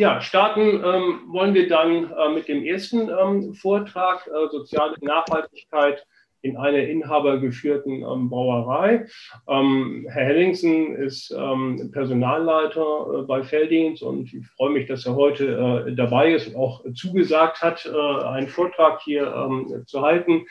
Ja, starten ähm, wollen wir dann äh, mit dem ersten ähm, Vortrag, äh, Soziale Nachhaltigkeit in einer inhabergeführten ähm, Brauerei. Ähm, Herr Hellingsen ist ähm, Personalleiter äh, bei Felddienst und ich freue mich, dass er heute äh, dabei ist und auch zugesagt hat, äh, einen Vortrag hier ähm, zu halten.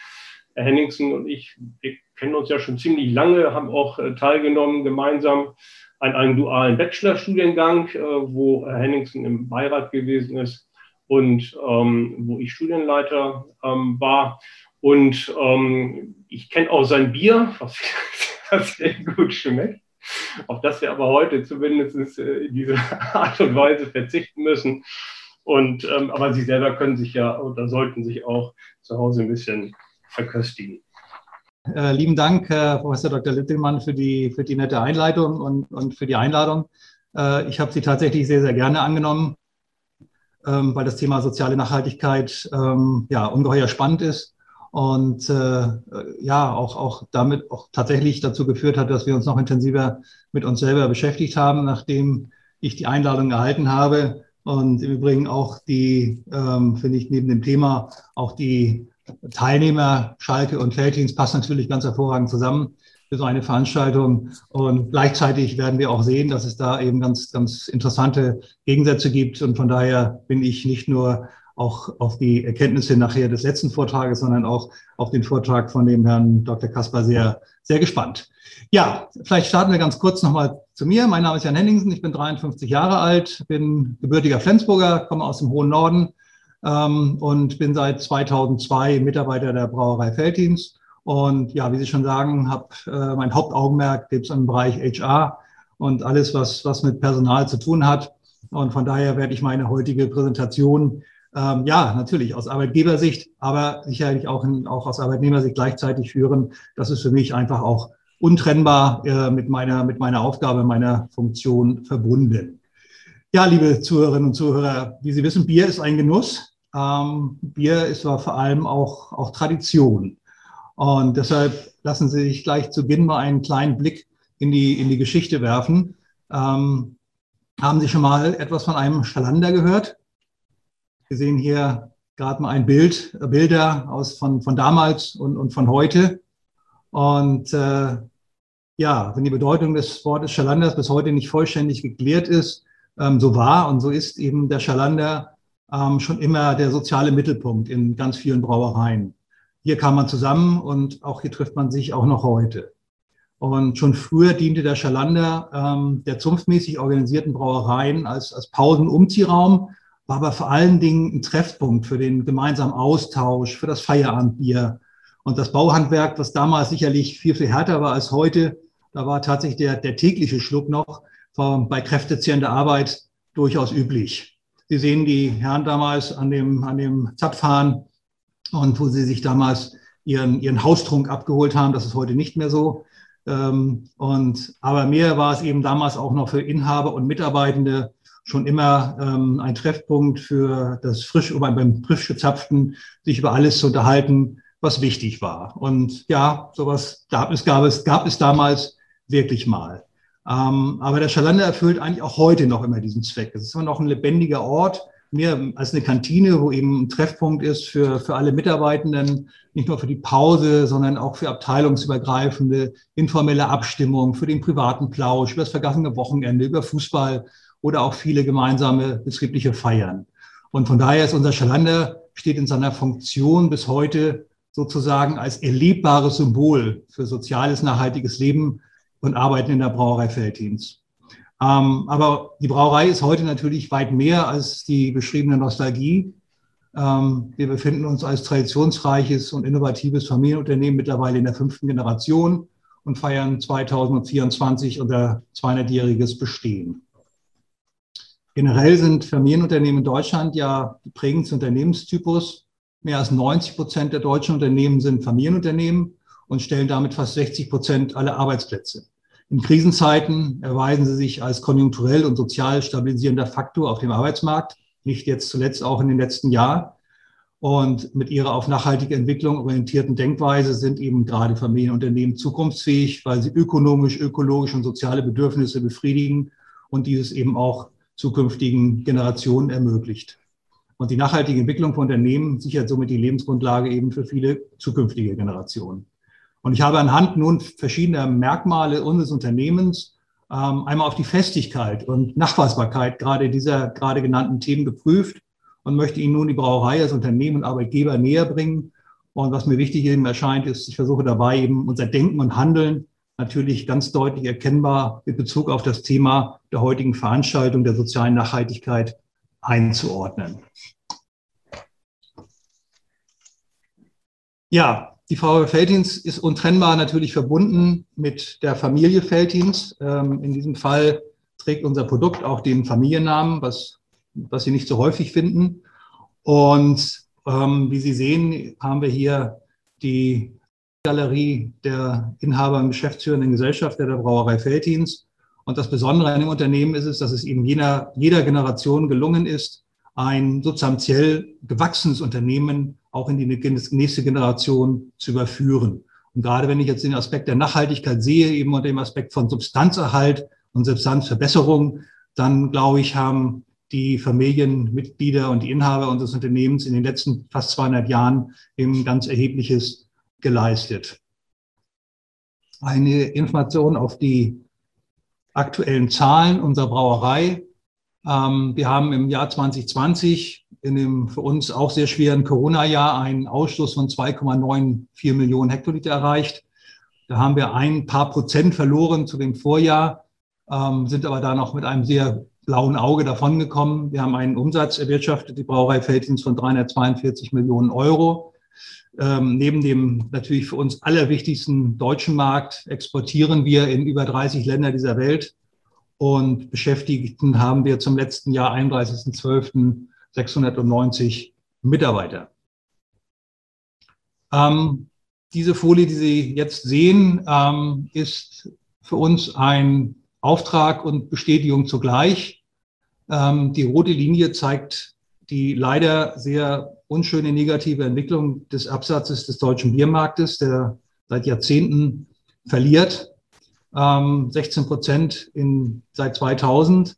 Herr Henningsen und ich, wir kennen uns ja schon ziemlich lange, haben auch äh, teilgenommen gemeinsam an einem dualen Bachelorstudiengang, äh, wo Herr Henningsen im Beirat gewesen ist und ähm, wo ich Studienleiter ähm, war. Und ähm, ich kenne auch sein Bier, was, was sehr gut schmeckt, auf das wir aber heute zumindest äh, in dieser Art und Weise verzichten müssen. Und, ähm, aber Sie selber können sich ja oder sollten sich auch zu Hause ein bisschen verköstigen. Äh, lieben Dank, Herr Professor Dr. Littelmann, für die, für die nette Einleitung und, und für die Einladung. Äh, ich habe sie tatsächlich sehr, sehr gerne angenommen, ähm, weil das Thema soziale Nachhaltigkeit ähm, ja, ungeheuer spannend ist und äh, ja, auch, auch damit auch tatsächlich dazu geführt hat, dass wir uns noch intensiver mit uns selber beschäftigt haben, nachdem ich die Einladung erhalten habe. Und im Übrigen auch die, ähm, finde ich, neben dem Thema auch die Teilnehmer, Schalke und Felddienst passen natürlich ganz hervorragend zusammen für so eine Veranstaltung. Und gleichzeitig werden wir auch sehen, dass es da eben ganz, ganz interessante Gegensätze gibt. Und von daher bin ich nicht nur auch auf die Erkenntnisse nachher des letzten Vortrages, sondern auch auf den Vortrag von dem Herrn Dr. Kasper sehr, sehr gespannt. Ja, vielleicht starten wir ganz kurz nochmal zu mir. Mein Name ist Jan Henningsen, ich bin 53 Jahre alt, bin gebürtiger Flensburger, komme aus dem hohen Norden, ähm, und bin seit 2002 Mitarbeiter der Brauerei Felddienst. Und ja, wie Sie schon sagen, habe äh, mein Hauptaugenmerk gibt im Bereich HR und alles, was, was mit Personal zu tun hat. Und von daher werde ich meine heutige Präsentation ähm, ja, natürlich aus Arbeitgebersicht, aber sicherlich auch, in, auch aus Arbeitnehmersicht gleichzeitig führen. Das ist für mich einfach auch untrennbar äh, mit, meiner, mit meiner Aufgabe, meiner Funktion verbunden. Ja, liebe Zuhörerinnen und Zuhörer, wie Sie wissen, Bier ist ein Genuss. Ähm, Bier ist aber vor allem auch, auch Tradition. Und deshalb lassen Sie sich gleich zu Beginn mal einen kleinen Blick in die, in die Geschichte werfen. Ähm, haben Sie schon mal etwas von einem Schalander gehört? Wir sehen hier gerade mal ein Bild, äh, Bilder aus von, von damals und, und von heute. Und äh, ja, wenn die Bedeutung des Wortes Schalanders bis heute nicht vollständig geklärt ist, ähm, so war und so ist eben der Schalander ähm, schon immer der soziale Mittelpunkt in ganz vielen Brauereien. Hier kam man zusammen und auch hier trifft man sich auch noch heute. Und schon früher diente der Schalander ähm, der zunftmäßig organisierten Brauereien als, als Pausen-Umziehraum, war aber vor allen Dingen ein Treffpunkt für den gemeinsamen Austausch, für das Feierabendbier. Und das Bauhandwerk, was damals sicherlich viel, viel härter war als heute, da war tatsächlich der, der tägliche Schluck noch, bei kräftezehrender Arbeit durchaus üblich. Sie sehen die Herren damals an dem, an dem Zapfhahn und wo sie sich damals ihren, ihren Haustrunk abgeholt haben. Das ist heute nicht mehr so. Ähm, und, aber mehr war es eben damals auch noch für Inhaber und Mitarbeitende schon immer ähm, ein Treffpunkt für das frisch, beim frisch gezapften, sich über alles zu unterhalten, was wichtig war. Und ja, sowas gab es, gab es, gab es damals wirklich mal. Ähm, aber der Schalander erfüllt eigentlich auch heute noch immer diesen Zweck. Es ist immer noch ein lebendiger Ort, mehr als eine Kantine, wo eben ein Treffpunkt ist für, für alle Mitarbeitenden, nicht nur für die Pause, sondern auch für abteilungsübergreifende informelle Abstimmung, für den privaten Plausch, über das vergangene Wochenende, über Fußball oder auch viele gemeinsame betriebliche Feiern. Und von daher ist unser Schalander, steht in seiner Funktion bis heute sozusagen als erlebbares Symbol für soziales, nachhaltiges Leben und arbeiten in der Brauerei Felddienst. Ähm, aber die Brauerei ist heute natürlich weit mehr als die beschriebene Nostalgie. Ähm, wir befinden uns als traditionsreiches und innovatives Familienunternehmen mittlerweile in der fünften Generation und feiern 2024 unser 200-jähriges Bestehen. Generell sind Familienunternehmen in Deutschland ja die prägendste Unternehmenstypus. Mehr als 90 Prozent der deutschen Unternehmen sind Familienunternehmen und stellen damit fast 60 Prozent aller Arbeitsplätze. In Krisenzeiten erweisen sie sich als konjunkturell und sozial stabilisierender Faktor auf dem Arbeitsmarkt, nicht jetzt zuletzt auch in den letzten Jahren. Und mit ihrer auf nachhaltige Entwicklung orientierten Denkweise sind eben gerade Familienunternehmen zukunftsfähig, weil sie ökonomisch, ökologisch und soziale Bedürfnisse befriedigen und dieses eben auch zukünftigen Generationen ermöglicht. Und die nachhaltige Entwicklung von Unternehmen sichert somit die Lebensgrundlage eben für viele zukünftige Generationen. Und ich habe anhand nun verschiedener Merkmale unseres Unternehmens ähm, einmal auf die Festigkeit und Nachweisbarkeit gerade dieser gerade genannten Themen geprüft und möchte Ihnen nun die Brauerei als Unternehmen und Arbeitgeber näher bringen. Und was mir wichtig eben erscheint, ist, ich versuche dabei eben unser Denken und Handeln natürlich ganz deutlich erkennbar mit Bezug auf das Thema der heutigen Veranstaltung der sozialen Nachhaltigkeit einzuordnen. Ja, die Frau Feltins ist untrennbar natürlich verbunden mit der Familie Feltins. Ähm, in diesem Fall trägt unser Produkt auch den Familiennamen, was, was Sie nicht so häufig finden. Und ähm, wie Sie sehen, haben wir hier die Galerie der Inhaber und geschäftsführenden Gesellschaft der Brauerei Feltins. Und das Besondere an dem Unternehmen ist es, dass es eben jener, jeder Generation gelungen ist, ein substanziell gewachsenes Unternehmen auch in die nächste Generation zu überführen. Und gerade wenn ich jetzt den Aspekt der Nachhaltigkeit sehe, eben unter dem Aspekt von Substanzerhalt und Substanzverbesserung, dann glaube ich, haben die Familienmitglieder und die Inhaber unseres Unternehmens in den letzten fast 200 Jahren eben ganz erhebliches geleistet. Eine Information auf die aktuellen Zahlen unserer Brauerei. Ähm, wir haben im Jahr 2020 in dem für uns auch sehr schweren Corona-Jahr einen Ausstoß von 2,94 Millionen Hektoliter erreicht. Da haben wir ein paar Prozent verloren zu dem Vorjahr, ähm, sind aber da noch mit einem sehr blauen Auge davongekommen. Wir haben einen Umsatz erwirtschaftet, die Brauerei Feldins von 342 Millionen Euro. Ähm, neben dem natürlich für uns allerwichtigsten deutschen Markt exportieren wir in über 30 Länder dieser Welt und Beschäftigten haben wir zum letzten Jahr 31.12.690 Mitarbeiter. Ähm, diese Folie, die Sie jetzt sehen, ähm, ist für uns ein Auftrag und Bestätigung zugleich. Ähm, die rote Linie zeigt die leider sehr unschöne negative Entwicklung des Absatzes des deutschen Biermarktes, der seit Jahrzehnten verliert. 16 ähm, Prozent in, seit 2000.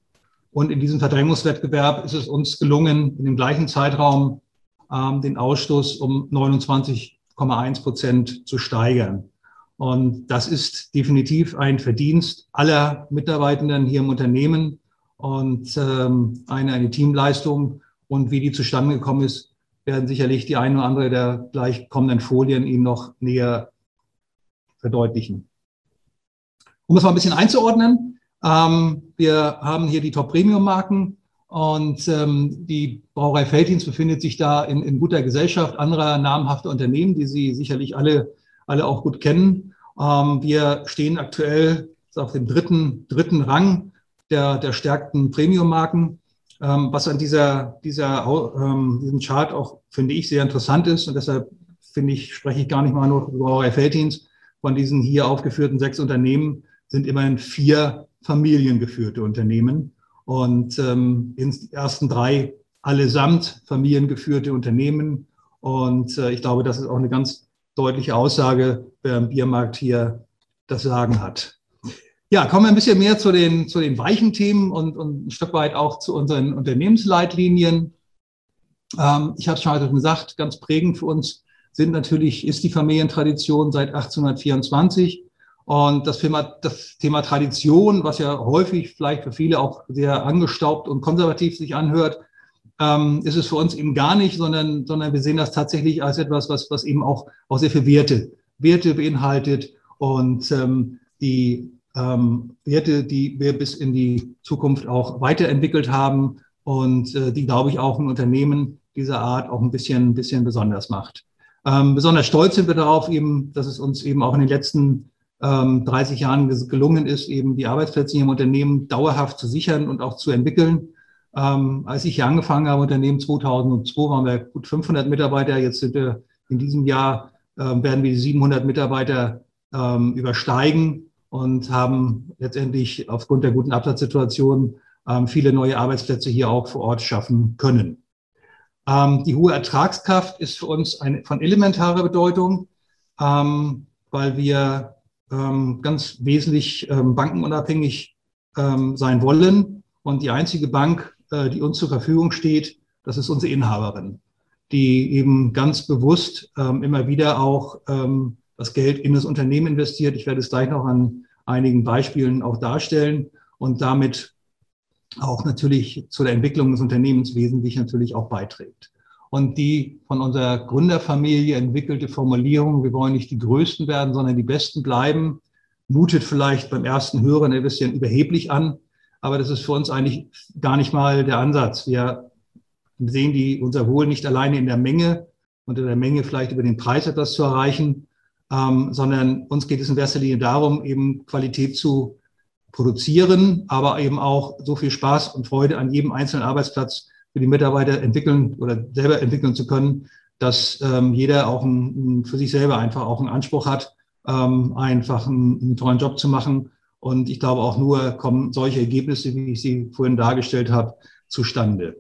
Und in diesem Verdrängungswettbewerb ist es uns gelungen, in dem gleichen Zeitraum ähm, den Ausstoß um 29,1 Prozent zu steigern. Und das ist definitiv ein Verdienst aller Mitarbeitenden hier im Unternehmen und ähm, eine, eine Teamleistung. Und wie die zustande gekommen ist, werden sicherlich die eine oder andere der gleich kommenden Folien Ihnen noch näher verdeutlichen. Um es mal ein bisschen einzuordnen, ähm, wir haben hier die Top-Premium-Marken und ähm, die Brauerei Feldins befindet sich da in, in, guter Gesellschaft anderer namhafter Unternehmen, die Sie sicherlich alle, alle auch gut kennen. Ähm, wir stehen aktuell auf dem dritten, dritten Rang der, der stärkten Premium-Marken. Ähm, was an dieser, dieser, ähm, diesem Chart auch, finde ich, sehr interessant ist. Und deshalb finde ich, spreche ich gar nicht mal nur über Brauerei Feldins. Von diesen hier aufgeführten sechs Unternehmen sind immerhin vier familiengeführte Unternehmen. Und ähm, in den ersten drei allesamt familiengeführte Unternehmen. Und äh, ich glaube, das ist auch eine ganz deutliche Aussage, wer im Biermarkt hier das Sagen hat. Ja, kommen wir ein bisschen mehr zu den, zu den weichen Themen und, und ein Stück weit auch zu unseren Unternehmensleitlinien. Ähm, ich habe es schon heute gesagt, ganz prägend für uns sind natürlich, ist die Familientradition seit 1824. Und das Thema, das Thema Tradition, was ja häufig vielleicht für viele auch sehr angestaubt und konservativ sich anhört, ähm, ist es für uns eben gar nicht, sondern, sondern wir sehen das tatsächlich als etwas, was, was eben auch, auch sehr viel Werte, Werte beinhaltet und ähm, die ähm, Werte, die wir bis in die Zukunft auch weiterentwickelt haben und äh, die, glaube ich, auch ein Unternehmen dieser Art auch ein bisschen, ein bisschen besonders macht. Ähm, besonders stolz sind wir darauf eben, dass es uns eben auch in den letzten ähm, 30 Jahren gelungen ist, eben die Arbeitsplätze hier im Unternehmen dauerhaft zu sichern und auch zu entwickeln. Ähm, als ich hier angefangen habe, Unternehmen 2002, waren wir gut 500 Mitarbeiter. Jetzt sind wir in diesem Jahr, äh, werden wir die 700 Mitarbeiter ähm, übersteigen und haben letztendlich aufgrund der guten Absatzsituation ähm, viele neue Arbeitsplätze hier auch vor Ort schaffen können. Ähm, die hohe Ertragskraft ist für uns eine, von elementarer Bedeutung, ähm, weil wir ähm, ganz wesentlich ähm, bankenunabhängig ähm, sein wollen Und die einzige Bank, äh, die uns zur Verfügung steht, das ist unsere Inhaberin, die eben ganz bewusst ähm, immer wieder auch ähm, das Geld in das Unternehmen investiert. Ich werde es gleich noch an einigen Beispielen auch darstellen und damit auch natürlich zu der Entwicklung des Unternehmens wesentlich natürlich auch beiträgt. Und die von unserer Gründerfamilie entwickelte Formulierung, wir wollen nicht die Größten werden, sondern die Besten bleiben, mutet vielleicht beim ersten Hören ein bisschen überheblich an, aber das ist für uns eigentlich gar nicht mal der Ansatz. Wir sehen die, unser Wohl nicht alleine in der Menge und in der Menge vielleicht über den Preis etwas zu erreichen, ähm, sondern uns geht es in erster Linie darum, eben Qualität zu produzieren, aber eben auch so viel Spaß und Freude an jedem einzelnen Arbeitsplatz für die Mitarbeiter entwickeln oder selber entwickeln zu können, dass ähm, jeder auch ein, für sich selber einfach auch einen Anspruch hat, ähm, einfach einen, einen tollen Job zu machen. Und ich glaube, auch nur kommen solche Ergebnisse, wie ich sie vorhin dargestellt habe, zustande.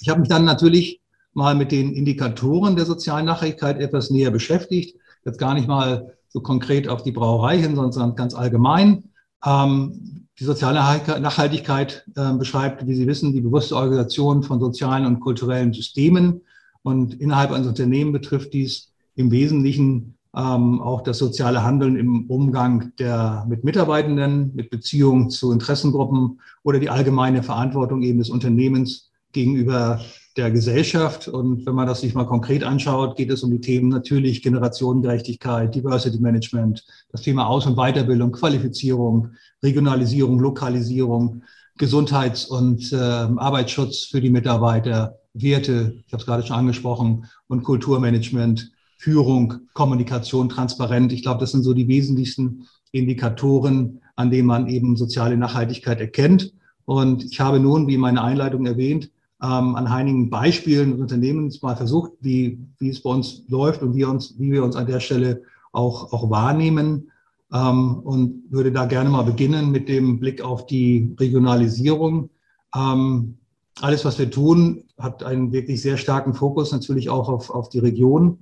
Ich habe mich dann natürlich mal mit den Indikatoren der sozialen Nachhaltigkeit etwas näher beschäftigt. Jetzt gar nicht mal so konkret auf die Brauerei hin, sondern ganz allgemein. Ähm, die soziale Nachhaltigkeit äh, beschreibt, wie Sie wissen, die bewusste Organisation von sozialen und kulturellen Systemen. Und innerhalb eines Unternehmens betrifft dies im Wesentlichen ähm, auch das soziale Handeln im Umgang der, mit Mitarbeitenden, mit Beziehungen zu Interessengruppen oder die allgemeine Verantwortung eben des Unternehmens gegenüber der Gesellschaft. Und wenn man das sich mal konkret anschaut, geht es um die Themen natürlich Generationengerechtigkeit, Diversity Management, das Thema Aus- und Weiterbildung, Qualifizierung, Regionalisierung, Lokalisierung, Gesundheits- und äh, Arbeitsschutz für die Mitarbeiter, Werte, ich habe es gerade schon angesprochen, und Kulturmanagement, Führung, Kommunikation, Transparenz. Ich glaube, das sind so die wesentlichsten Indikatoren, an denen man eben soziale Nachhaltigkeit erkennt. Und ich habe nun, wie in meiner Einleitung erwähnt, ähm, an einigen Beispielen des Unternehmens mal versucht, wie, wie es bei uns läuft und wie, uns, wie wir uns an der Stelle auch, auch wahrnehmen. Ähm, und würde da gerne mal beginnen mit dem Blick auf die Regionalisierung. Ähm, alles, was wir tun, hat einen wirklich sehr starken Fokus natürlich auch auf, auf die Region.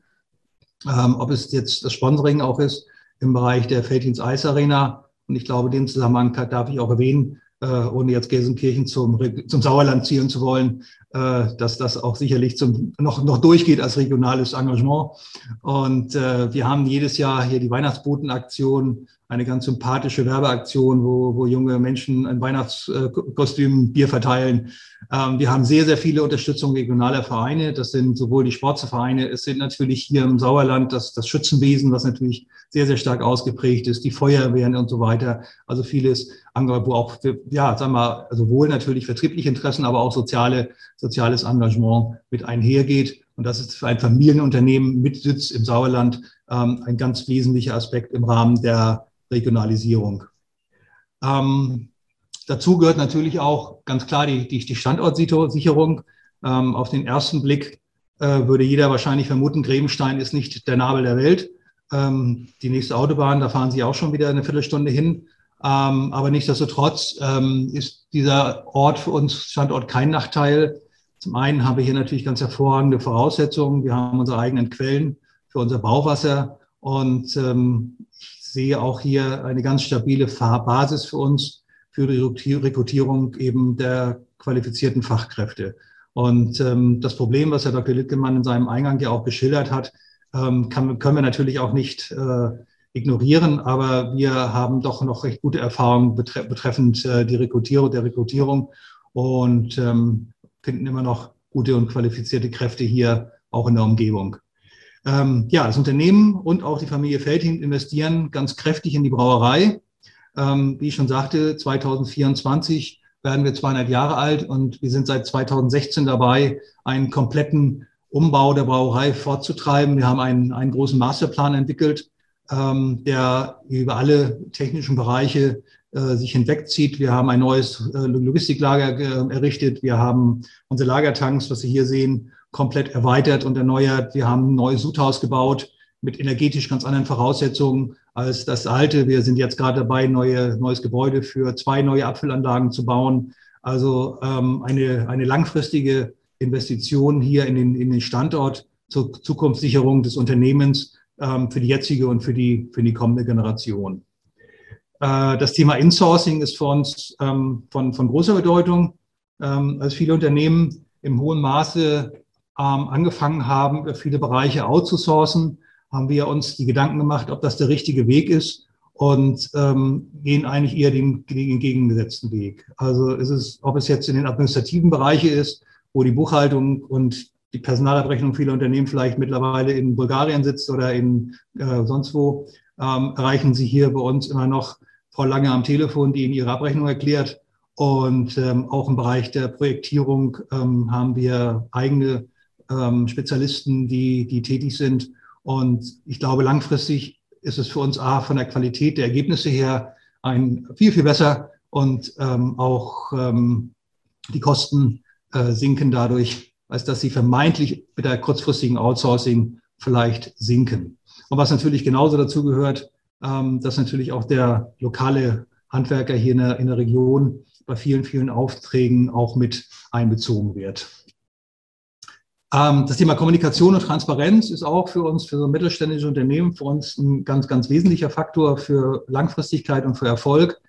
Ähm, ob es jetzt das Sponsoring auch ist im Bereich der Feldins Eis Arena. Und ich glaube, dem Zusammenhang darf ich auch erwähnen, äh, ohne jetzt Gelsenkirchen zum, zum Sauerland zielen zu wollen, äh, dass das auch sicherlich zum, noch, noch durchgeht als regionales Engagement. Und äh, wir haben jedes Jahr hier die Weihnachtsbotenaktion, eine ganz sympathische Werbeaktion, wo, wo junge Menschen ein Weihnachtskostüm, Bier verteilen. Ähm, wir haben sehr, sehr viele Unterstützung regionaler Vereine. Das sind sowohl die Sportvereine, es sind natürlich hier im Sauerland das, das Schützenwesen, was natürlich sehr, sehr stark ausgeprägt ist, die Feuerwehren und so weiter. Also vieles, wo auch, ja, sagen wir, also wohl natürlich vertriebliche Interessen, aber auch soziale, soziales Engagement mit einhergeht. Und das ist für ein Familienunternehmen mit Sitz im Sauerland ähm, ein ganz wesentlicher Aspekt im Rahmen der Regionalisierung. Ähm, dazu gehört natürlich auch ganz klar die, die, die Standortsicherung. Ähm, auf den ersten Blick äh, würde jeder wahrscheinlich vermuten, Grebenstein ist nicht der Nabel der Welt. Ähm, die nächste Autobahn, da fahren Sie auch schon wieder eine Viertelstunde hin. Ähm, aber nichtsdestotrotz ähm, ist dieser Ort für uns Standort kein Nachteil. Zum einen haben wir hier natürlich ganz hervorragende Voraussetzungen. Wir haben unsere eigenen Quellen für unser Bauwasser und ähm, ich sehe auch hier eine ganz stabile Basis für uns für die Rekrutierung eben der qualifizierten Fachkräfte. Und ähm, das Problem, was Herr Dr. Littgemann in seinem Eingang ja auch geschildert hat, ähm, kann, können wir natürlich auch nicht äh, ignorieren, aber wir haben doch noch recht gute Erfahrungen betre betreffend äh, die Rekrutierung der Rekrutierung und ähm, finden immer noch gute und qualifizierte Kräfte hier auch in der Umgebung. Ähm, ja, das Unternehmen und auch die Familie Feldhin investieren ganz kräftig in die Brauerei. Ähm, wie ich schon sagte, 2024 werden wir 200 Jahre alt und wir sind seit 2016 dabei, einen kompletten Umbau der Brauerei fortzutreiben. Wir haben einen, einen großen Masterplan entwickelt, ähm, der über alle technischen Bereiche äh, sich hinwegzieht. Wir haben ein neues äh, Logistiklager äh, errichtet. Wir haben unsere Lagertanks, was Sie hier sehen, komplett erweitert und erneuert. Wir haben ein neues Sudhaus gebaut mit energetisch ganz anderen Voraussetzungen als das alte. Wir sind jetzt gerade dabei, neue, neues Gebäude für zwei neue Abfüllanlagen zu bauen. Also ähm, eine, eine langfristige Investition hier in den, in den Standort zur Zukunftssicherung des Unternehmens ähm, für die jetzige und für die, für die kommende Generation. Äh, das Thema Insourcing ist für uns ähm, von, von großer Bedeutung. Ähm, als viele Unternehmen im hohen Maße ähm, angefangen haben, viele Bereiche outzusourcen, haben wir uns die Gedanken gemacht, ob das der richtige Weg ist und ähm, gehen eigentlich eher den, den entgegengesetzten Weg. Also ist es, ob es jetzt in den administrativen Bereichen ist, wo die Buchhaltung und die Personalabrechnung vieler Unternehmen vielleicht mittlerweile in Bulgarien sitzt oder in äh, sonst wo, ähm, erreichen Sie hier bei uns immer noch Frau Lange am Telefon, die Ihnen Ihre Abrechnung erklärt. Und ähm, auch im Bereich der Projektierung ähm, haben wir eigene ähm, Spezialisten, die, die tätig sind. Und ich glaube, langfristig ist es für uns A, von der Qualität der Ergebnisse her ein viel, viel besser und ähm, auch ähm, die Kosten äh, sinken dadurch, als dass sie vermeintlich mit der kurzfristigen Outsourcing vielleicht sinken. Und was natürlich genauso dazu gehört, ähm, dass natürlich auch der lokale Handwerker hier in der, in der Region bei vielen, vielen Aufträgen auch mit einbezogen wird. Ähm, das Thema Kommunikation und Transparenz ist auch für uns, für so mittelständische Unternehmen, für uns ein ganz, ganz wesentlicher Faktor für Langfristigkeit und für Erfolg.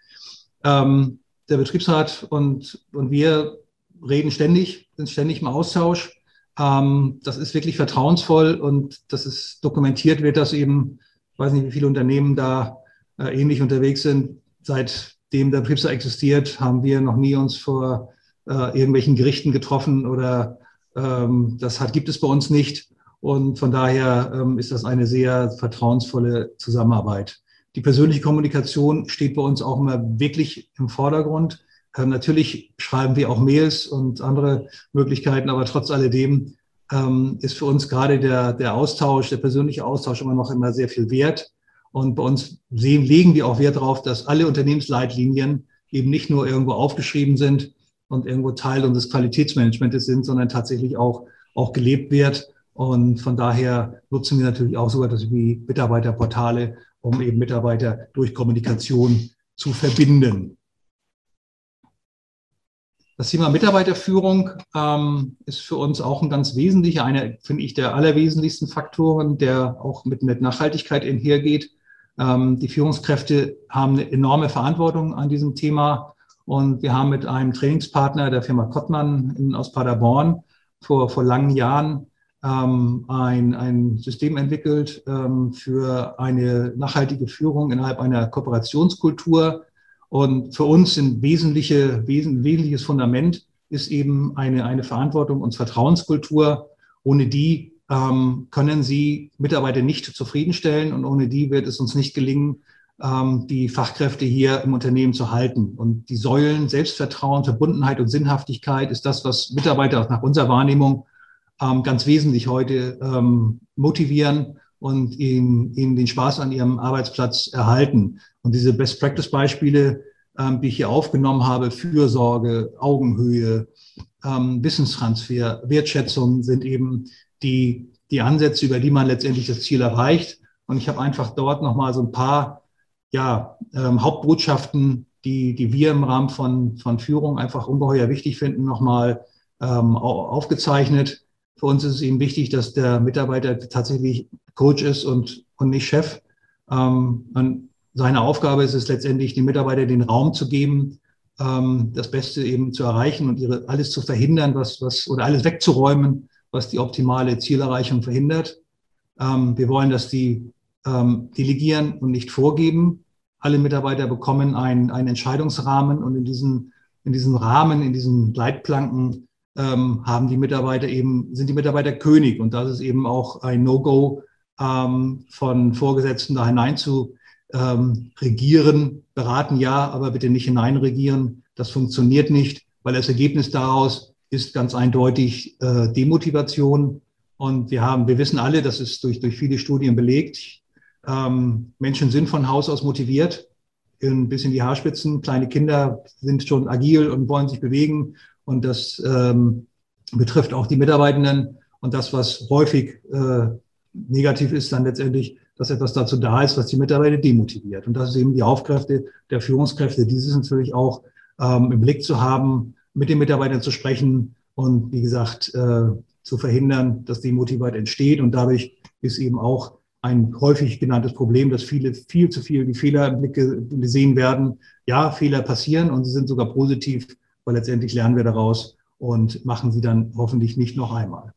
Ähm, der Betriebsrat und, und wir reden ständig, sind ständig im Austausch. Ähm, das ist wirklich vertrauensvoll und dass es dokumentiert wird, dass eben, ich weiß nicht, wie viele Unternehmen da äh, ähnlich unterwegs sind. Seitdem der Betriebsrat existiert, haben wir noch nie uns vor äh, irgendwelchen Gerichten getroffen oder ähm, das hat, gibt es bei uns nicht. Und von daher ähm, ist das eine sehr vertrauensvolle Zusammenarbeit. Die persönliche Kommunikation steht bei uns auch immer wirklich im Vordergrund. Ähm, natürlich schreiben wir auch Mails und andere Möglichkeiten, aber trotz alledem ähm, ist für uns gerade der, der Austausch, der persönliche Austausch immer noch immer sehr viel wert. Und bei uns sehen, legen wir auch Wert darauf, dass alle Unternehmensleitlinien eben nicht nur irgendwo aufgeschrieben sind und irgendwo Teil unseres Qualitätsmanagements sind, sondern tatsächlich auch, auch gelebt wird. Und von daher nutzen wir natürlich auch so etwas wie Mitarbeiterportale, um eben Mitarbeiter durch Kommunikation zu verbinden. Das Thema Mitarbeiterführung ähm, ist für uns auch ein ganz wesentlicher, einer, finde ich, der allerwesentlichsten Faktoren, der auch mit, mit Nachhaltigkeit einhergeht. Ähm, die Führungskräfte haben eine enorme Verantwortung an diesem Thema. Und wir haben mit einem Trainingspartner der Firma Kottmann in, aus Paderborn vor, vor langen Jahren ähm, ein, ein System entwickelt ähm, für eine nachhaltige Führung innerhalb einer Kooperationskultur und für uns ein wesentliche, wesen, wesentliches Fundament ist eben eine, eine Verantwortung und Vertrauenskultur. Ohne die ähm, können Sie Mitarbeiter nicht zufriedenstellen und ohne die wird es uns nicht gelingen, ähm, die Fachkräfte hier im Unternehmen zu halten. Und die Säulen Selbstvertrauen, Verbundenheit und Sinnhaftigkeit ist das, was Mitarbeiter nach unserer Wahrnehmung ähm, ganz wesentlich heute ähm, motivieren und ihnen, ihnen den Spaß an ihrem Arbeitsplatz erhalten. Und diese Best-Practice-Beispiele, ähm, die ich hier aufgenommen habe, Fürsorge, Augenhöhe, ähm, Wissenstransfer, Wertschätzung sind eben die, die Ansätze, über die man letztendlich das Ziel erreicht. Und ich habe einfach dort nochmal so ein paar ja, ähm, Hauptbotschaften, die, die wir im Rahmen von, von Führung einfach ungeheuer wichtig finden, nochmal ähm, aufgezeichnet. Für uns ist es eben wichtig, dass der Mitarbeiter tatsächlich Coach ist und, und nicht Chef. Ähm, und seine Aufgabe ist es letztendlich, den Mitarbeiter den Raum zu geben, ähm, das Beste eben zu erreichen und ihre, alles zu verhindern, was, was, oder alles wegzuräumen, was die optimale Zielerreichung verhindert. Ähm, wir wollen, dass die ähm, delegieren und nicht vorgeben. Alle Mitarbeiter bekommen einen, einen Entscheidungsrahmen und in diesen, in diesen Rahmen, in diesen Leitplanken ähm, haben die Mitarbeiter eben, sind die Mitarbeiter König. Und das ist eben auch ein No-Go ähm, von Vorgesetzten da hinein ähm, regieren, beraten ja, aber bitte nicht hineinregieren. Das funktioniert nicht, weil das Ergebnis daraus ist ganz eindeutig äh, Demotivation. Und wir haben, wir wissen alle, das ist durch, durch viele Studien belegt. Ähm, Menschen sind von Haus aus motiviert, ein bisschen die Haarspitzen. Kleine Kinder sind schon agil und wollen sich bewegen. Und das ähm, betrifft auch die Mitarbeitenden. Und das, was häufig äh, negativ ist, dann letztendlich, dass etwas dazu da ist, was die Mitarbeiter demotiviert. Und das ist eben die Aufkräfte der Führungskräfte, dieses natürlich auch ähm, im Blick zu haben, mit den Mitarbeitern zu sprechen und wie gesagt, äh, zu verhindern, dass Demotivation entsteht. Und dadurch ist eben auch ein häufig genanntes Problem, dass viele viel zu viel die Fehler im Blick gesehen werden. Ja, Fehler passieren und sie sind sogar positiv, weil letztendlich lernen wir daraus und machen sie dann hoffentlich nicht noch einmal.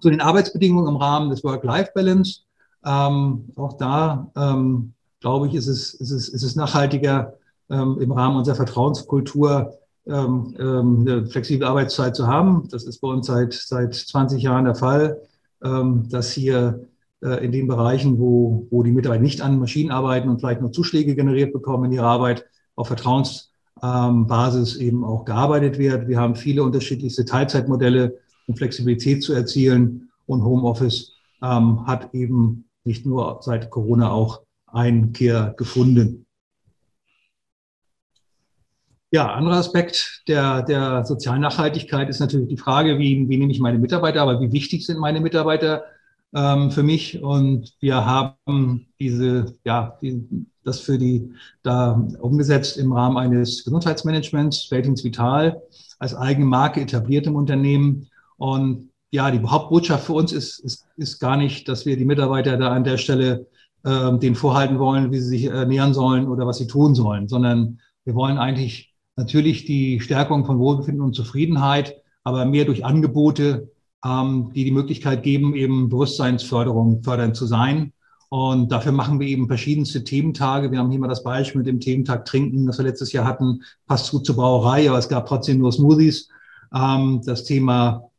Zu den Arbeitsbedingungen im Rahmen des Work-Life-Balance. Ähm, auch da, ähm, glaube ich, ist es, ist es, ist es nachhaltiger, ähm, im Rahmen unserer Vertrauenskultur ähm, ähm, eine flexible Arbeitszeit zu haben. Das ist bei uns seit, seit 20 Jahren der Fall, ähm, dass hier äh, in den Bereichen, wo, wo die Mitarbeiter nicht an Maschinen arbeiten und vielleicht nur Zuschläge generiert bekommen in ihrer Arbeit, auf Vertrauensbasis eben auch gearbeitet wird. Wir haben viele unterschiedlichste Teilzeitmodelle, um Flexibilität zu erzielen. Und Homeoffice ähm, hat eben nicht nur seit Corona auch Einkehr gefunden. Ja, anderer Aspekt der, der sozialen Nachhaltigkeit ist natürlich die Frage, wie, wie nehme ich meine Mitarbeiter, aber wie wichtig sind meine Mitarbeiter ähm, für mich? Und wir haben diese, ja, die, das für die da umgesetzt im Rahmen eines Gesundheitsmanagements, Ratings Vital, als eigene Marke etabliert im Unternehmen. Und ja, die Hauptbotschaft für uns ist, ist, ist gar nicht, dass wir die Mitarbeiter da an der Stelle äh, denen vorhalten wollen, wie sie sich ernähren sollen oder was sie tun sollen, sondern wir wollen eigentlich natürlich die Stärkung von Wohlbefinden und Zufriedenheit, aber mehr durch Angebote, ähm, die die Möglichkeit geben, eben Bewusstseinsförderung fördernd zu sein. Und dafür machen wir eben verschiedenste Thementage. Wir haben hier mal das Beispiel mit dem Thementag Trinken, das wir letztes Jahr hatten, passt gut zur Brauerei, aber es gab trotzdem nur Smoothies. Ähm, das Thema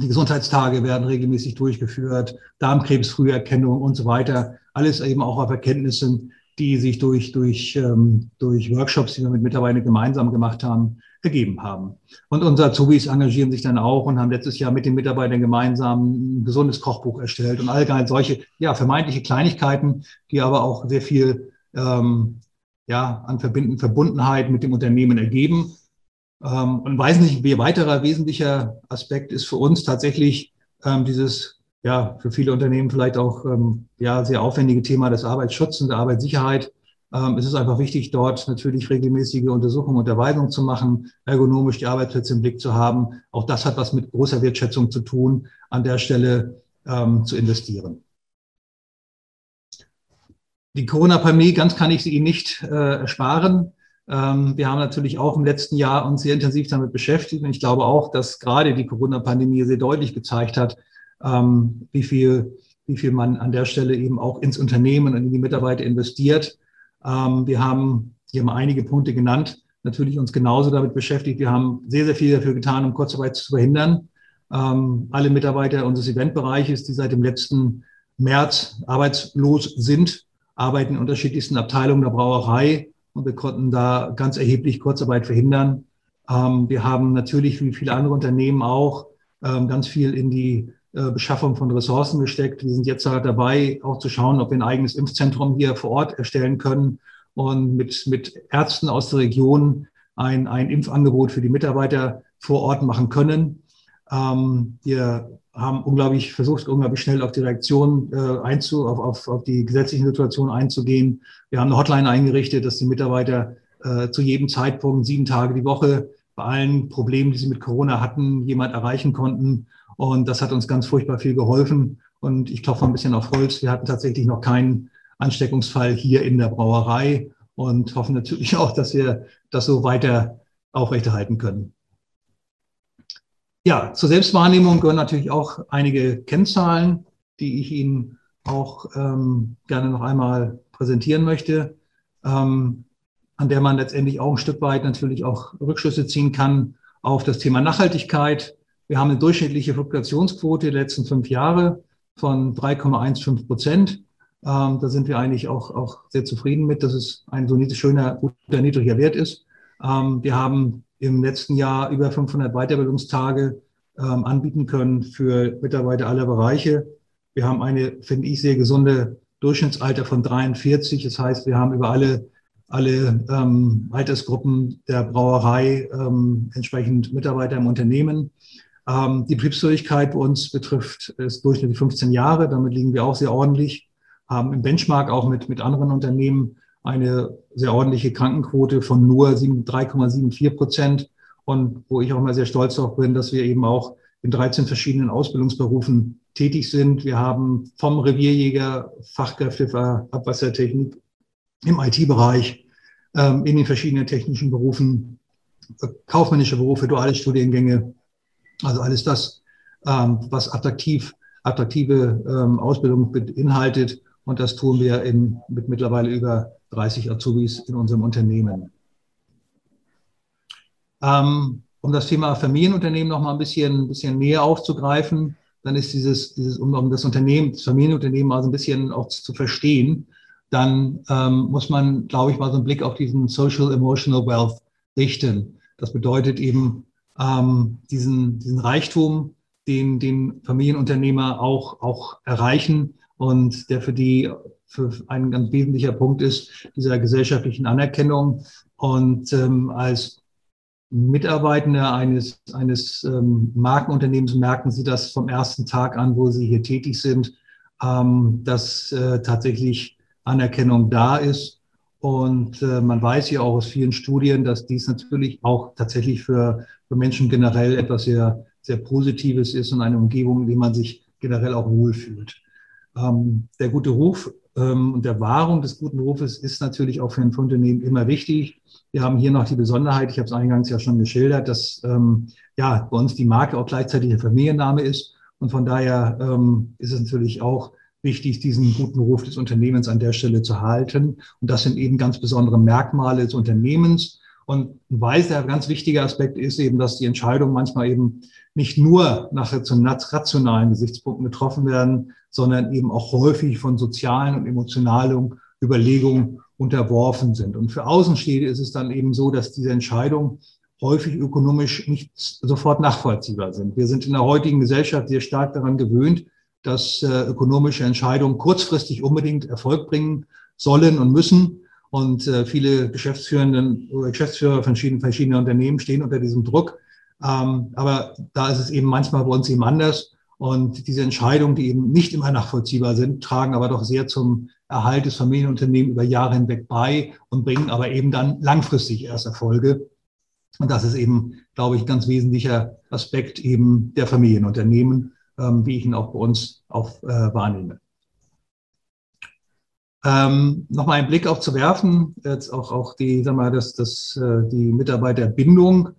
die Gesundheitstage werden regelmäßig durchgeführt, Darmkrebsfrüherkennung und so weiter. Alles eben auch auf Erkenntnissen, die sich durch, durch, ähm, durch Workshops, die wir mit Mitarbeitern gemeinsam gemacht haben, ergeben haben. Und unsere Azubis engagieren sich dann auch und haben letztes Jahr mit den Mitarbeitern gemeinsam ein gesundes Kochbuch erstellt und allgemein solche, ja, vermeintliche Kleinigkeiten, die aber auch sehr viel, ähm, ja, an Verbinden, Verbundenheit mit dem Unternehmen ergeben. Ähm, und weiß nicht, wie weiterer wesentlicher Aspekt ist für uns tatsächlich ähm, dieses ja, für viele Unternehmen vielleicht auch ähm, ja, sehr aufwendige Thema des Arbeitsschutzes und der Arbeitssicherheit. Es ist einfach wichtig, dort natürlich regelmäßige Untersuchungen und Erweisungen zu machen, ergonomisch die Arbeitsplätze im Blick zu haben. Auch das hat was mit großer Wertschätzung zu tun, an der Stelle zu investieren. Die Corona-Pandemie, ganz kann ich sie Ihnen nicht äh, ersparen. Ähm, wir haben natürlich auch im letzten Jahr uns sehr intensiv damit beschäftigt. Und ich glaube auch, dass gerade die Corona-Pandemie sehr deutlich gezeigt hat, ähm, wie viel, wie viel man an der Stelle eben auch ins Unternehmen und in die Mitarbeiter investiert. Ähm, wir haben hier mal einige Punkte genannt, natürlich uns genauso damit beschäftigt. Wir haben sehr, sehr viel dafür getan, um Kurzarbeit zu verhindern. Alle Mitarbeiter unseres Eventbereiches, die seit dem letzten März arbeitslos sind, arbeiten in unterschiedlichsten Abteilungen der Brauerei und wir konnten da ganz erheblich Kurzarbeit verhindern. Ähm, wir haben natürlich, wie viele andere Unternehmen auch, ähm, ganz viel in die äh, Beschaffung von Ressourcen gesteckt. Wir sind jetzt dabei, auch zu schauen, ob wir ein eigenes Impfzentrum hier vor Ort erstellen können und mit, mit Ärzten aus der Region ein, ein Impfangebot für die Mitarbeiter vor Ort machen können. Ähm, wir haben unglaublich versucht, unglaublich schnell auf die Reaktion äh, einzu, auf, auf, auf die gesetzlichen Situationen einzugehen. Wir haben eine Hotline eingerichtet, dass die Mitarbeiter äh, zu jedem Zeitpunkt sieben Tage die Woche bei allen Problemen, die sie mit Corona hatten, jemand erreichen konnten und das hat uns ganz furchtbar viel geholfen. Und ich klopfe ein bisschen auf Holz. Wir hatten tatsächlich noch keinen Ansteckungsfall hier in der Brauerei und hoffen natürlich auch, dass wir das so weiter aufrechterhalten können. Ja, zur Selbstwahrnehmung gehören natürlich auch einige Kennzahlen, die ich Ihnen auch ähm, gerne noch einmal präsentieren möchte, ähm, an der man letztendlich auch ein Stück weit natürlich auch Rückschlüsse ziehen kann auf das Thema Nachhaltigkeit. Wir haben eine durchschnittliche Fluktuationsquote der letzten fünf Jahre von 3,15 Prozent. Ähm, da sind wir eigentlich auch, auch sehr zufrieden mit, dass es ein so schöner, guter, niedriger Wert ist. Ähm, wir haben im letzten Jahr über 500 Weiterbildungstage ähm, anbieten können für Mitarbeiter aller Bereiche. Wir haben eine, finde ich, sehr gesunde Durchschnittsalter von 43. Das heißt, wir haben über alle, alle ähm, Altersgruppen der Brauerei ähm, entsprechend Mitarbeiter im Unternehmen. Ähm, die Betriebsfähigkeit bei uns betrifft ist durchschnittlich 15 Jahre. Damit liegen wir auch sehr ordentlich. Haben im Benchmark auch mit, mit anderen Unternehmen eine sehr ordentliche Krankenquote von nur 3,74 Prozent. Und wo ich auch mal sehr stolz darauf bin, dass wir eben auch in 13 verschiedenen Ausbildungsberufen tätig sind. Wir haben vom Revierjäger Fachkräfte für Abwassertechnik im IT-Bereich, ähm, in den verschiedenen technischen Berufen, kaufmännische Berufe, duale Studiengänge, also alles das, ähm, was attraktiv, attraktive ähm, Ausbildung beinhaltet. Und das tun wir in, mit mittlerweile über 30 Azubis in unserem Unternehmen. Ähm, um das Thema Familienunternehmen noch mal ein bisschen, bisschen näher aufzugreifen, dann ist dieses, dieses um, um das Unternehmen, das Familienunternehmen also ein bisschen auch zu verstehen, dann ähm, muss man, glaube ich, mal so einen Blick auf diesen Social Emotional Wealth richten. Das bedeutet eben ähm, diesen, diesen Reichtum, den, den Familienunternehmer auch, auch erreichen und der für die für ein ganz wesentlicher Punkt ist dieser gesellschaftlichen Anerkennung. Und ähm, als Mitarbeitende eines, eines ähm, Markenunternehmens merken Sie das vom ersten Tag an, wo Sie hier tätig sind, ähm, dass äh, tatsächlich Anerkennung da ist. Und äh, man weiß ja auch aus vielen Studien, dass dies natürlich auch tatsächlich für, für Menschen generell etwas sehr, sehr Positives ist und eine Umgebung, in der man sich generell auch wohlfühlt. Ähm, der gute Ruf ähm, und der Wahrung des guten Rufes ist natürlich auch für ein Unternehmen immer wichtig. Wir haben hier noch die Besonderheit, ich habe es eingangs ja schon geschildert, dass ähm, ja bei uns die Marke auch gleichzeitig der Familienname ist. Und von daher ähm, ist es natürlich auch wichtig, diesen guten Ruf des Unternehmens an der Stelle zu halten. Und das sind eben ganz besondere Merkmale des Unternehmens. Und ein weiterer ganz wichtiger Aspekt ist eben, dass die Entscheidungen manchmal eben nicht nur nach rationalen Gesichtspunkten getroffen werden, sondern eben auch häufig von sozialen und emotionalen Überlegungen unterworfen sind. Und für Außenstehende ist es dann eben so, dass diese Entscheidungen häufig ökonomisch nicht sofort nachvollziehbar sind. Wir sind in der heutigen Gesellschaft sehr stark daran gewöhnt, dass äh, ökonomische Entscheidungen kurzfristig unbedingt Erfolg bringen sollen und müssen. Und äh, viele Geschäftsführenden Geschäftsführer von verschiedenen, verschiedenen Unternehmen stehen unter diesem Druck. Ähm, aber da ist es eben manchmal bei uns eben anders. Und diese Entscheidungen, die eben nicht immer nachvollziehbar sind, tragen aber doch sehr zum Erhalt des Familienunternehmens über Jahre hinweg bei und bringen aber eben dann langfristig erst Erfolge. Und das ist eben, glaube ich, ein ganz wesentlicher Aspekt eben der Familienunternehmen, ähm, wie ich ihn auch bei uns auch äh, wahrnehme. Ähm, Nochmal einen Blick auch zu werfen, jetzt auch, auch die, sag mal, das, das, äh, die Mitarbeiterbindung.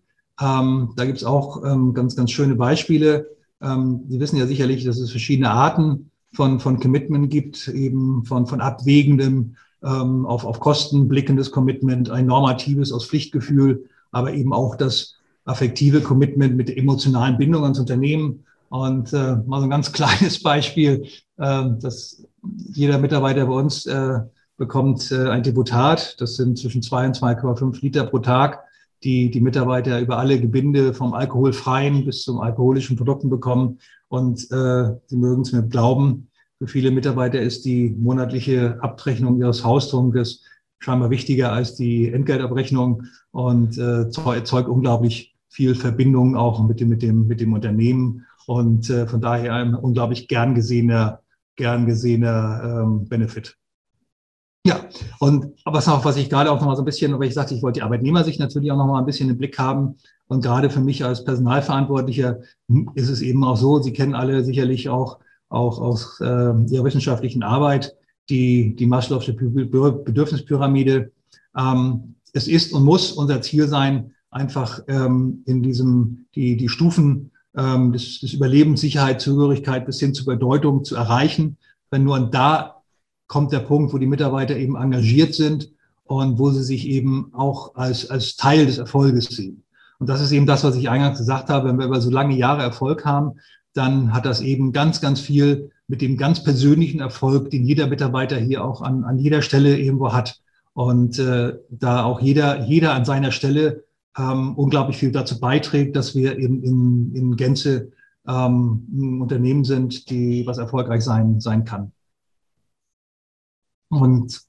Ähm, da gibt es auch ähm, ganz, ganz schöne Beispiele. Ähm, Sie wissen ja sicherlich, dass es verschiedene Arten von, von Commitment gibt, eben von, von abwägendem ähm, auf, auf Kosten blickendes Commitment, ein normatives aus Pflichtgefühl, aber eben auch das affektive Commitment mit der emotionalen Bindung ans Unternehmen. Und äh, mal so ein ganz kleines Beispiel, äh, dass jeder Mitarbeiter bei uns äh, bekommt äh, ein Deputat. Das sind zwischen zwei und 2,5 Liter pro Tag die die Mitarbeiter über alle Gebinde vom alkoholfreien bis zum alkoholischen Produkten bekommen. Und äh, Sie mögen es mir glauben, für viele Mitarbeiter ist die monatliche Abrechnung ihres Hausdrunkes scheinbar wichtiger als die Entgeltabrechnung und äh, erzeugt unglaublich viel Verbindung auch mit dem, mit dem, mit dem Unternehmen und äh, von daher ein unglaublich gern gesehener, gern gesehener ähm, Benefit. Ja, und was noch, was ich gerade auch noch mal so ein bisschen, weil ich sagte, ich wollte die Arbeitnehmersicht natürlich auch noch mal ein bisschen im Blick haben. Und gerade für mich als Personalverantwortlicher ist es eben auch so, Sie kennen alle sicherlich auch, auch aus äh, Ihrer wissenschaftlichen Arbeit die, die Maslow'sche Bedürfnispyramide. Ähm, es ist und muss unser Ziel sein, einfach ähm, in diesem, die, die Stufen ähm, des, des Überlebens, Sicherheit, Zugehörigkeit bis hin zur Bedeutung zu erreichen. Wenn nur da kommt der Punkt, wo die Mitarbeiter eben engagiert sind und wo sie sich eben auch als, als Teil des Erfolges sehen. Und das ist eben das, was ich eingangs gesagt habe. Wenn wir über so lange Jahre Erfolg haben, dann hat das eben ganz, ganz viel mit dem ganz persönlichen Erfolg, den jeder Mitarbeiter hier auch an, an jeder Stelle irgendwo hat. Und äh, da auch jeder, jeder an seiner Stelle ähm, unglaublich viel dazu beiträgt, dass wir eben in, in Gänze ähm, ein Unternehmen sind, die was erfolgreich sein, sein kann. Und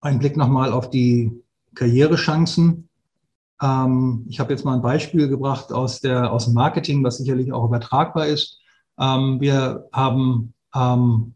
ein Blick nochmal auf die Karrierechancen. Ähm, ich habe jetzt mal ein Beispiel gebracht aus, der, aus dem Marketing, was sicherlich auch übertragbar ist. Ähm, wir haben ähm,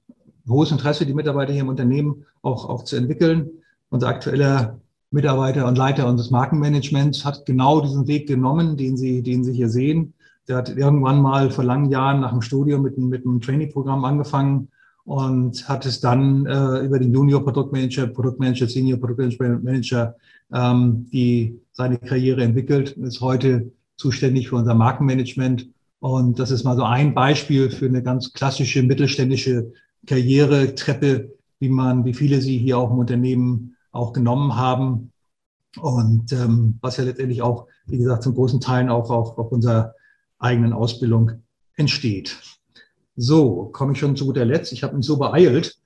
hohes Interesse, die Mitarbeiter hier im Unternehmen auch, auch zu entwickeln. Unser aktueller Mitarbeiter und Leiter unseres Markenmanagements hat genau diesen Weg genommen, den Sie, den Sie hier sehen. Der hat irgendwann mal vor langen Jahren nach dem Studium mit, mit einem Trainee-Programm angefangen und hat es dann äh, über den Junior Produktmanager, Produktmanager, Senior Produktmanager ähm, die seine Karriere entwickelt und ist heute zuständig für unser Markenmanagement. Und das ist mal so ein Beispiel für eine ganz klassische mittelständische Karrieretreppe, wie man, wie viele sie hier auch im Unternehmen auch genommen haben. Und ähm, was ja letztendlich auch, wie gesagt, zum großen Teil auch, auch auf unserer eigenen Ausbildung entsteht. So, komme ich schon zu guter Letzt. Ich habe mich so beeilt,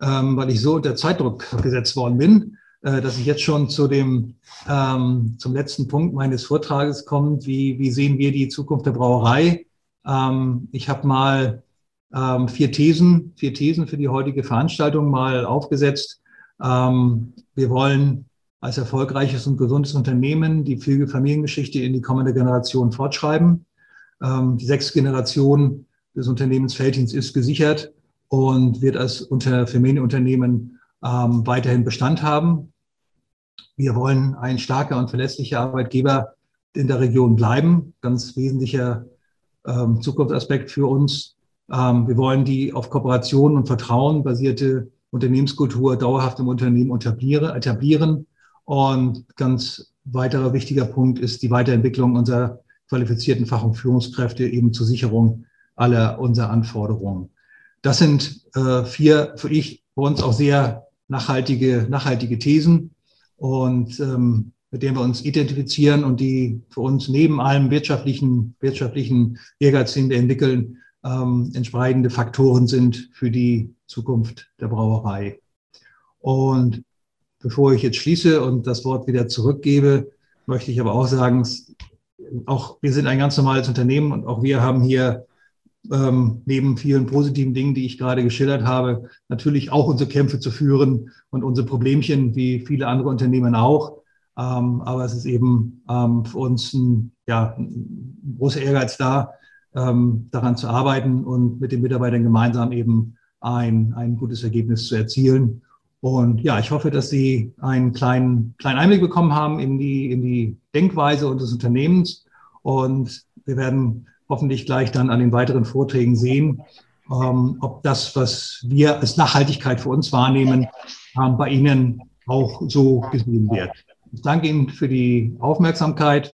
ähm, weil ich so unter Zeitdruck gesetzt worden bin, äh, dass ich jetzt schon zu dem, ähm, zum letzten Punkt meines Vortrages komme. Wie, wie sehen wir die Zukunft der Brauerei? Ähm, ich habe mal ähm, vier Thesen, vier Thesen für die heutige Veranstaltung mal aufgesetzt. Ähm, wir wollen als erfolgreiches und gesundes Unternehmen die Familiengeschichte in die kommende Generation fortschreiben. Ähm, die sechste Generation des Unternehmens Feldins ist gesichert und wird als unter Familienunternehmen ähm, weiterhin Bestand haben. Wir wollen ein starker und verlässlicher Arbeitgeber in der Region bleiben. Ganz wesentlicher ähm, Zukunftsaspekt für uns. Ähm, wir wollen die auf Kooperation und Vertrauen basierte Unternehmenskultur dauerhaft im Unternehmen etablieren. Und ganz weiterer wichtiger Punkt ist die Weiterentwicklung unserer qualifizierten Fach- und Führungskräfte eben zur Sicherung aller unserer Anforderungen. Das sind äh, vier für ich für uns auch sehr nachhaltige, nachhaltige Thesen und ähm, mit denen wir uns identifizieren und die für uns neben allem wirtschaftlichen, wirtschaftlichen Ehrgeiz, den wir entwickeln, ähm, entsprechende Faktoren sind für die Zukunft der Brauerei. Und bevor ich jetzt schließe und das Wort wieder zurückgebe, möchte ich aber auch sagen, auch wir sind ein ganz normales Unternehmen und auch wir haben hier ähm, neben vielen positiven Dingen, die ich gerade geschildert habe, natürlich auch unsere Kämpfe zu führen und unsere Problemchen, wie viele andere Unternehmen auch. Ähm, aber es ist eben ähm, für uns ein, ja, ein großer Ehrgeiz da, ähm, daran zu arbeiten und mit den Mitarbeitern gemeinsam eben ein, ein gutes Ergebnis zu erzielen. Und ja, ich hoffe, dass Sie einen kleinen, kleinen Einblick bekommen haben in die, in die Denkweise unseres Unternehmens. Und wir werden hoffentlich gleich dann an den weiteren Vorträgen sehen, ähm, ob das, was wir als Nachhaltigkeit für uns wahrnehmen, ähm, bei Ihnen auch so gesehen wird. Ich danke Ihnen für die Aufmerksamkeit